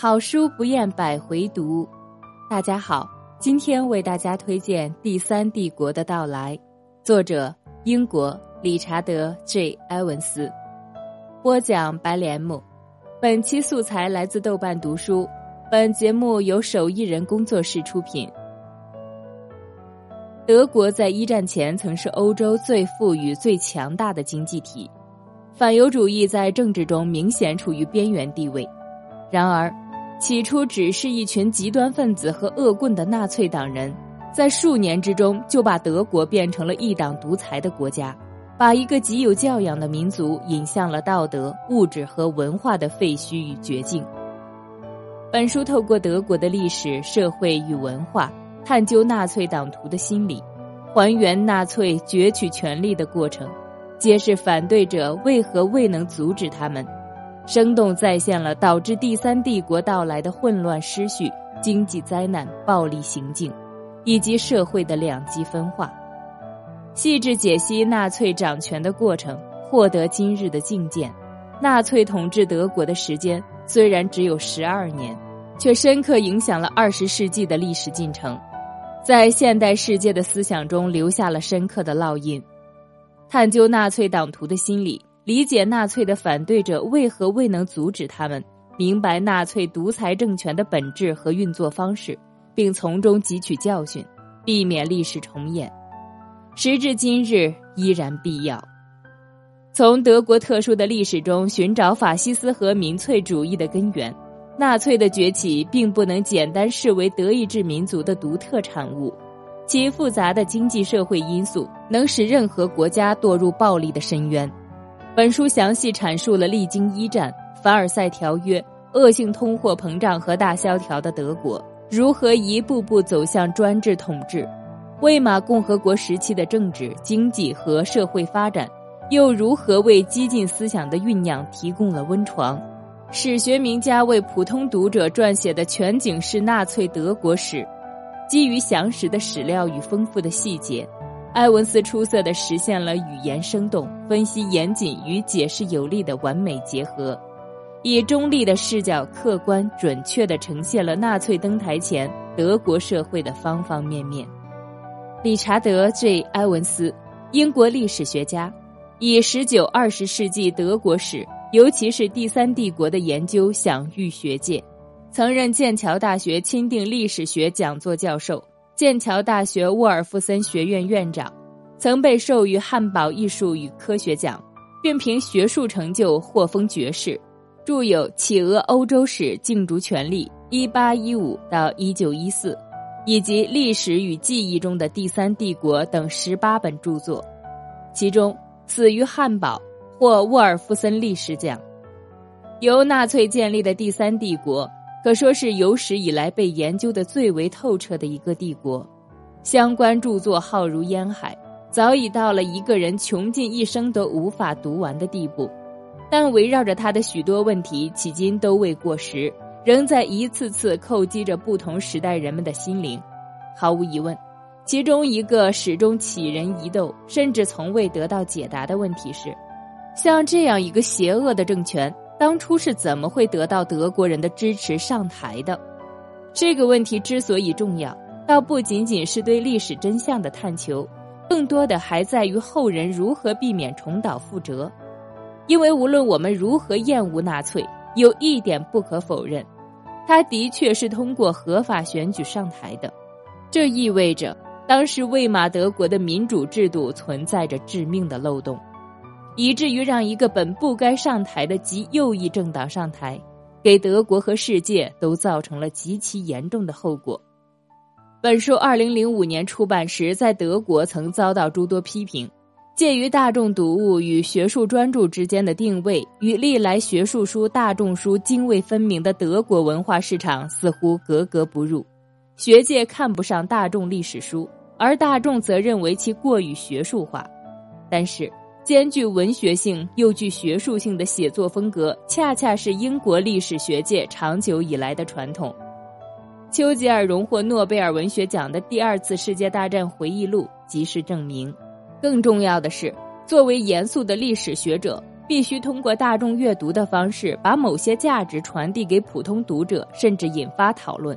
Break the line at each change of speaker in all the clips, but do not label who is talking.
好书不厌百回读。大家好，今天为大家推荐《第三帝国的到来》，作者英国理查德 ·J· 埃文斯，播讲白莲木。本期素材来自豆瓣读书。本节目由手艺人工作室出品。德国在一战前曾是欧洲最富裕、最强大的经济体，反犹主义在政治中明显处于边缘地位。然而，起初只是一群极端分子和恶棍的纳粹党人，在数年之中就把德国变成了一党独裁的国家，把一个极有教养的民族引向了道德、物质和文化的废墟与绝境。本书透过德国的历史、社会与文化，探究纳粹党徒的心理，还原纳粹攫取权力的过程，揭示反对者为何未能阻止他们。生动再现了导致第三帝国到来的混乱失序、经济灾难、暴力行径，以及社会的两极分化，细致解析纳粹掌权的过程，获得今日的境界。纳粹统治德国的时间虽然只有十二年，却深刻影响了二十世纪的历史进程，在现代世界的思想中留下了深刻的烙印。探究纳粹党徒的心理。理解纳粹的反对者为何未能阻止他们，明白纳粹独裁政权的本质和运作方式，并从中汲取教训，避免历史重演，时至今日依然必要。从德国特殊的历史中寻找法西斯和民粹主义的根源，纳粹的崛起并不能简单视为德意志民族的独特产物，其复杂的经济社会因素能使任何国家堕入暴力的深渊。本书详细阐述了历经一战、凡尔赛条约、恶性通货膨胀和大萧条的德国如何一步步走向专制统治，魏玛共和国时期的政治、经济和社会发展又如何为激进思想的酝酿提供了温床。史学名家为普通读者撰写的全景式纳粹德国史，基于详实的史料与丰富的细节。埃文斯出色地实现了语言生动、分析严谨与解释有力的完美结合，以中立的视角客观准确地呈现了纳粹登台前德国社会的方方面面。理查德 ·J· 埃文斯，英国历史学家，以十九、二十世纪德国史，尤其是第三帝国的研究享誉学界，曾任剑桥大学钦定历史学讲座教授。剑桥大学沃尔夫森学院院长，曾被授予汉堡艺术与科学奖，并凭学术成就获封爵士。著有《企鹅欧洲史竞逐权力（一八一五到一九一四）》以及《历史与记忆中的第三帝国》等十八本著作。其中，死于汉堡获沃尔夫森历史奖。由纳粹建立的第三帝国。可说是有史以来被研究的最为透彻的一个帝国，相关著作浩如烟海，早已到了一个人穷尽一生都无法读完的地步。但围绕着他的许多问题，迄今都未过时，仍在一次次叩击着不同时代人们的心灵。毫无疑问，其中一个始终起人疑窦，甚至从未得到解答的问题是：像这样一个邪恶的政权。当初是怎么会得到德国人的支持上台的？这个问题之所以重要，倒不仅仅是对历史真相的探求，更多的还在于后人如何避免重蹈覆辙。因为无论我们如何厌恶纳粹，有一点不可否认，他的确是通过合法选举上台的。这意味着，当时魏玛德国的民主制度存在着致命的漏洞。以至于让一个本不该上台的极右翼政党上台，给德国和世界都造成了极其严重的后果。本书二零零五年出版时，在德国曾遭到诸多批评，介于大众读物与学术专著之间的定位，与历来学术书、大众书泾渭分明的德国文化市场似乎格格不入。学界看不上大众历史书，而大众则认为其过于学术化。但是。兼具文学性又具学术性的写作风格，恰恰是英国历史学界长久以来的传统。丘吉尔荣获诺贝尔文学奖的第二次世界大战回忆录即是证明。更重要的是，作为严肃的历史学者，必须通过大众阅读的方式，把某些价值传递给普通读者，甚至引发讨论。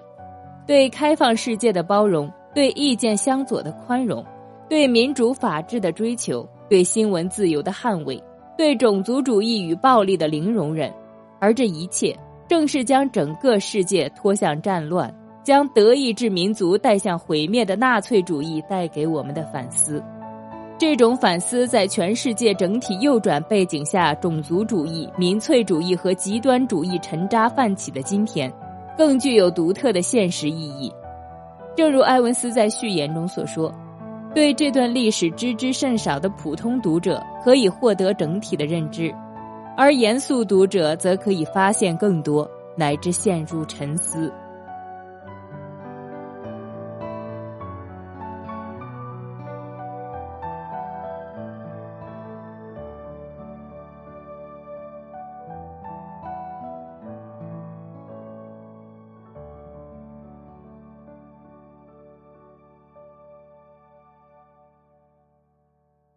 对开放世界的包容，对意见相左的宽容，对民主法治的追求，对新闻自由的捍卫，对种族主义与暴力的零容忍，而这一切正是将整个世界拖向战乱。将德意志民族带向毁灭的纳粹主义带给我们的反思，这种反思在全世界整体右转背景下，种族主义、民粹主义和极端主义沉渣泛起的今天，更具有独特的现实意义。正如埃文斯在序言中所说：“对这段历史知之甚少的普通读者可以获得整体的认知，而严肃读者则可以发现更多，乃至陷入沉思。”